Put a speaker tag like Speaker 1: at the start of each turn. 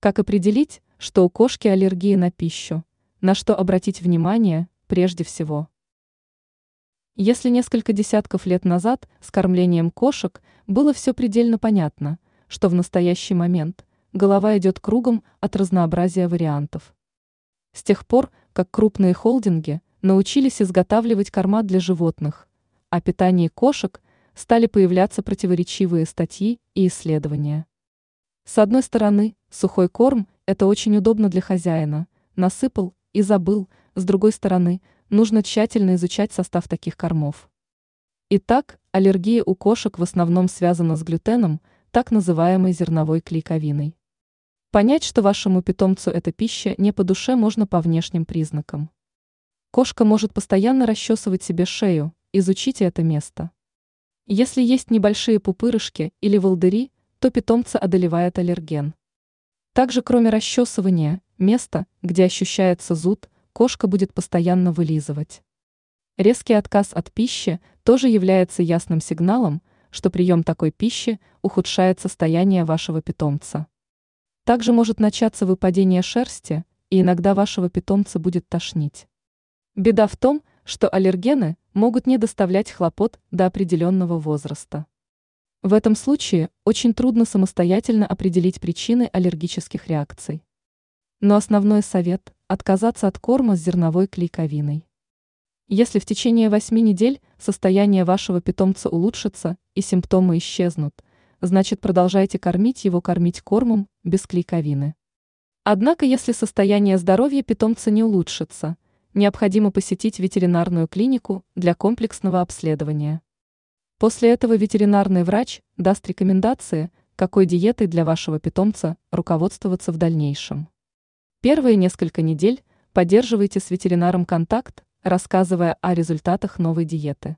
Speaker 1: Как определить, что у кошки аллергия на пищу? На что обратить внимание прежде всего? Если несколько десятков лет назад с кормлением кошек было все предельно понятно, что в настоящий момент голова идет кругом от разнообразия вариантов. С тех пор, как крупные холдинги научились изготавливать корма для животных, о питании кошек стали появляться противоречивые статьи и исследования. С одной стороны, сухой корм – это очень удобно для хозяина, насыпал и забыл, с другой стороны, нужно тщательно изучать состав таких кормов. Итак, аллергия у кошек в основном связана с глютеном, так называемой зерновой клейковиной. Понять, что вашему питомцу эта пища не по душе, можно по внешним признакам. Кошка может постоянно расчесывать себе шею, изучите это место. Если есть небольшие пупырышки или волдыри, то питомца одолевает аллерген. Также, кроме расчесывания, место, где ощущается зуд, кошка будет постоянно вылизывать. Резкий отказ от пищи тоже является ясным сигналом, что прием такой пищи ухудшает состояние вашего питомца. Также может начаться выпадение шерсти, и иногда вашего питомца будет тошнить. Беда в том, что аллергены могут не доставлять хлопот до определенного возраста. В этом случае очень трудно самостоятельно определить причины аллергических реакций. Но основной совет – отказаться от корма с зерновой клейковиной. Если в течение 8 недель состояние вашего питомца улучшится и симптомы исчезнут, значит продолжайте кормить его кормить кормом без клейковины. Однако если состояние здоровья питомца не улучшится, необходимо посетить ветеринарную клинику для комплексного обследования. После этого ветеринарный врач даст рекомендации, какой диетой для вашего питомца руководствоваться в дальнейшем. Первые несколько недель поддерживайте с ветеринаром контакт, рассказывая о результатах новой диеты.